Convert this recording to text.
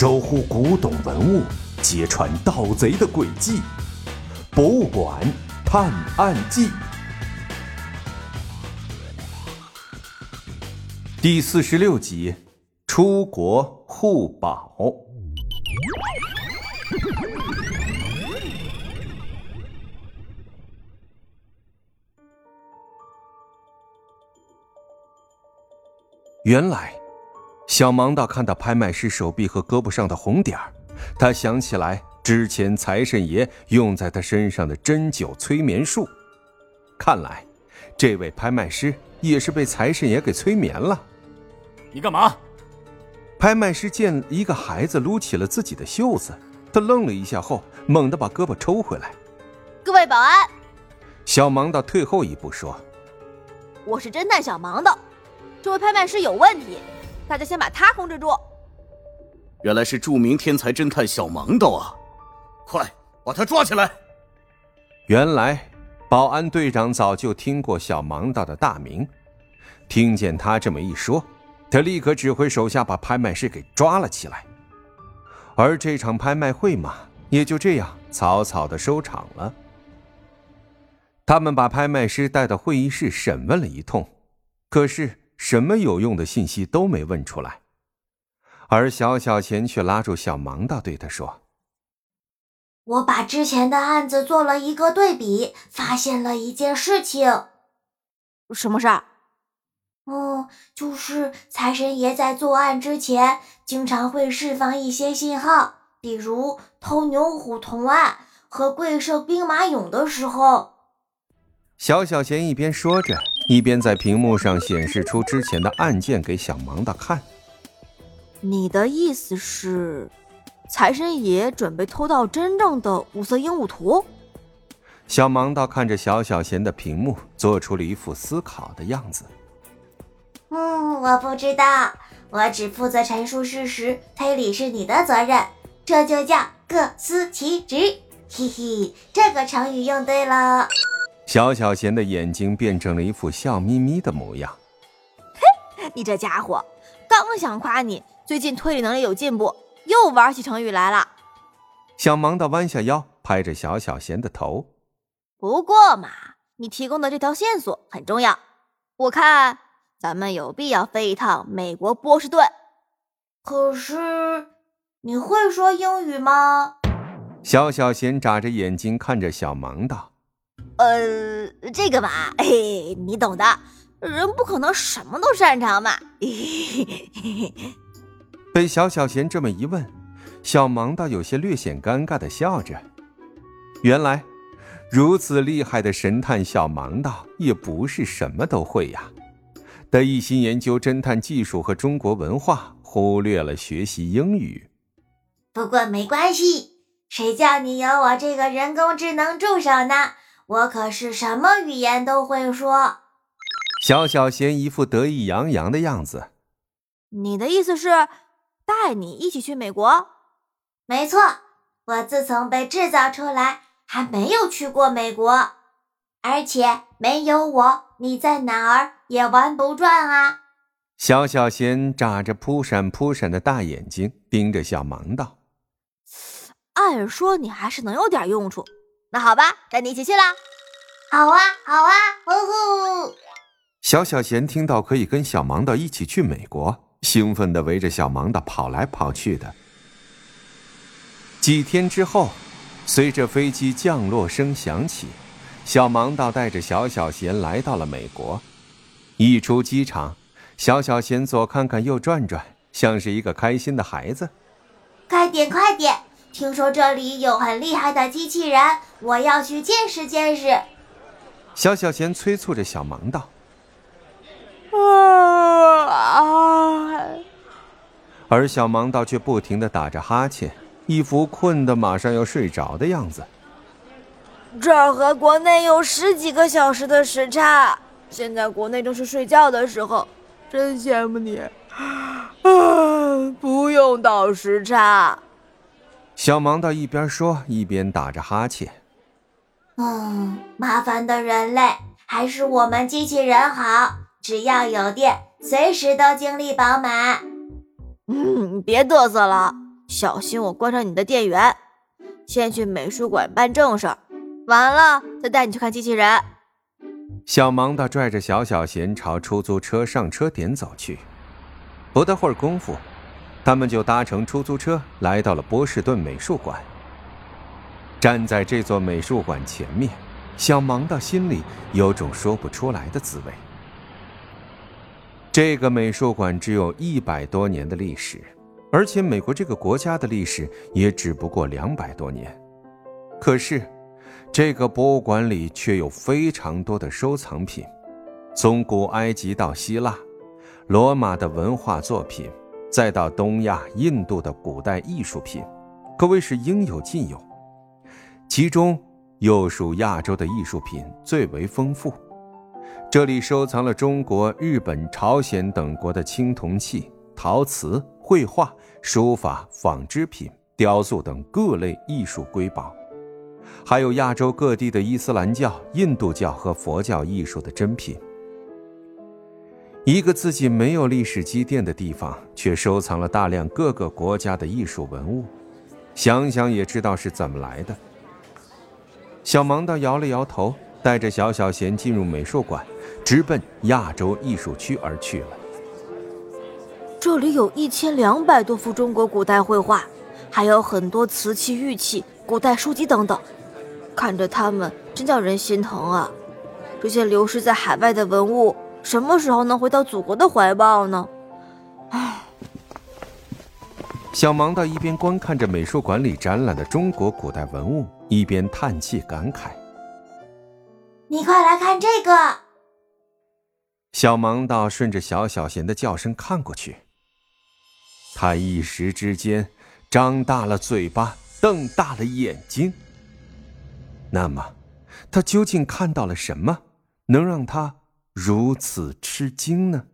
守护古董文物，揭穿盗贼的诡计，《博物馆探案记》第四十六集：出国护宝。原来。小盲道看到拍卖师手臂和胳膊上的红点儿，他想起来之前财神爷用在他身上的针灸催眠术。看来，这位拍卖师也是被财神爷给催眠了。你干嘛？拍卖师见一个孩子撸起了自己的袖子，他愣了一下后，猛地把胳膊抽回来。各位保安，小盲道退后一步说：“我是侦探小盲道，这位拍卖师有问题。”大家先把他控制住。原来是著名天才侦探小盲道啊！快把他抓起来！原来保安队长早就听过小盲道的大名，听见他这么一说，他立刻指挥手下把拍卖师给抓了起来。而这场拍卖会嘛，也就这样草草的收场了。他们把拍卖师带到会议室审问了一通，可是。什么有用的信息都没问出来，而小小钱却拉住小盲道，对他说：“我把之前的案子做了一个对比，发现了一件事情。什么事儿？嗯，就是财神爷在作案之前，经常会释放一些信号，比如偷牛虎铜案和贵社兵马俑的时候。”小小贤一边说着。一边在屏幕上显示出之前的案件给小盲道看。你的意思是，财神爷准备偷盗真正的五色鹦鹉图？小盲道看着小小贤的屏幕，做出了一副思考的样子。嗯，我不知道，我只负责陈述事实，推理是你的责任，这就叫各司其职。嘿嘿，这个成语用对了。小小贤的眼睛变成了一副笑眯眯的模样。嘿，你这家伙，刚想夸你最近推理能力有进步，又玩起成语来了。小盲道弯下腰，拍着小小贤的头。不过嘛，你提供的这条线索很重要，我看咱们有必要飞一趟美国波士顿。可是，你会说英语吗？小小贤眨着眼睛看着小盲道。呃，这个嘛，嘿，你懂的，人不可能什么都擅长嘛。被小小贤这么一问，小盲道有些略显尴尬的笑着。原来，如此厉害的神探小盲道也不是什么都会呀，他一心研究侦探技术和中国文化，忽略了学习英语。不过没关系，谁叫你有我这个人工智能助手呢？我可是什么语言都会说。小小贤一副得意洋洋的样子。你的意思是带你一起去美国？没错，我自从被制造出来，还没有去过美国，而且没有我，你在哪儿也玩不转啊！小小贤眨着扑闪扑闪的大眼睛，盯着小盲道。按说你还是能有点用处。那好吧，带你一起去啦！好啊，好啊，呼呼！小小贤听到可以跟小盲道一起去美国，兴奋地围着小盲道跑来跑去的。几天之后，随着飞机降落声响起，小盲道带着小小贤来到了美国。一出机场，小小贤左看看右转转，像是一个开心的孩子。快点，快点！听说这里有很厉害的机器人，我要去见识见识。小小贤催促着小盲道啊，而小盲道却不停的打着哈欠，一副困得马上要睡着的样子。这儿和国内有十几个小时的时差，现在国内正是睡觉的时候，真羡慕你，啊，不用倒时差。小盲道一边说一边打着哈欠。嗯，麻烦的人类还是我们机器人好，只要有电，随时都精力饱满。嗯，别嘚瑟了，小心我关上你的电源。先去美术馆办正事儿，完了再带你去看机器人。小盲道拽着小小贤朝出租车上车点走去。不大会儿功夫，他们就搭乘出租车来到了波士顿美术馆。站在这座美术馆前面，小盲道心里有种说不出来的滋味。这个美术馆只有一百多年的历史。而且美国这个国家的历史也只不过两百多年，可是，这个博物馆里却有非常多的收藏品，从古埃及到希腊、罗马的文化作品，再到东亚、印度的古代艺术品，可谓是应有尽有。其中又属亚洲的艺术品最为丰富，这里收藏了中国、日本、朝鲜等国的青铜器、陶瓷。绘画、书法、纺织品、雕塑等各类艺术瑰宝，还有亚洲各地的伊斯兰教、印度教和佛教艺术的珍品。一个自己没有历史积淀的地方，却收藏了大量各个国家的艺术文物，想想也知道是怎么来的。小盲道摇了摇头，带着小小贤进入美术馆，直奔亚洲艺术区而去了。这里有一千两百多幅中国古代绘画，还有很多瓷器、玉器、古代书籍等等，看着它们真叫人心疼啊！这些流失在海外的文物，什么时候能回到祖国的怀抱呢？唉。小盲道一边观看着美术馆里展览的中国古代文物，一边叹气感慨：“你快来看这个！”小盲道顺着小小贤的叫声看过去。他一时之间张大了嘴巴，瞪大了眼睛。那么，他究竟看到了什么，能让他如此吃惊呢？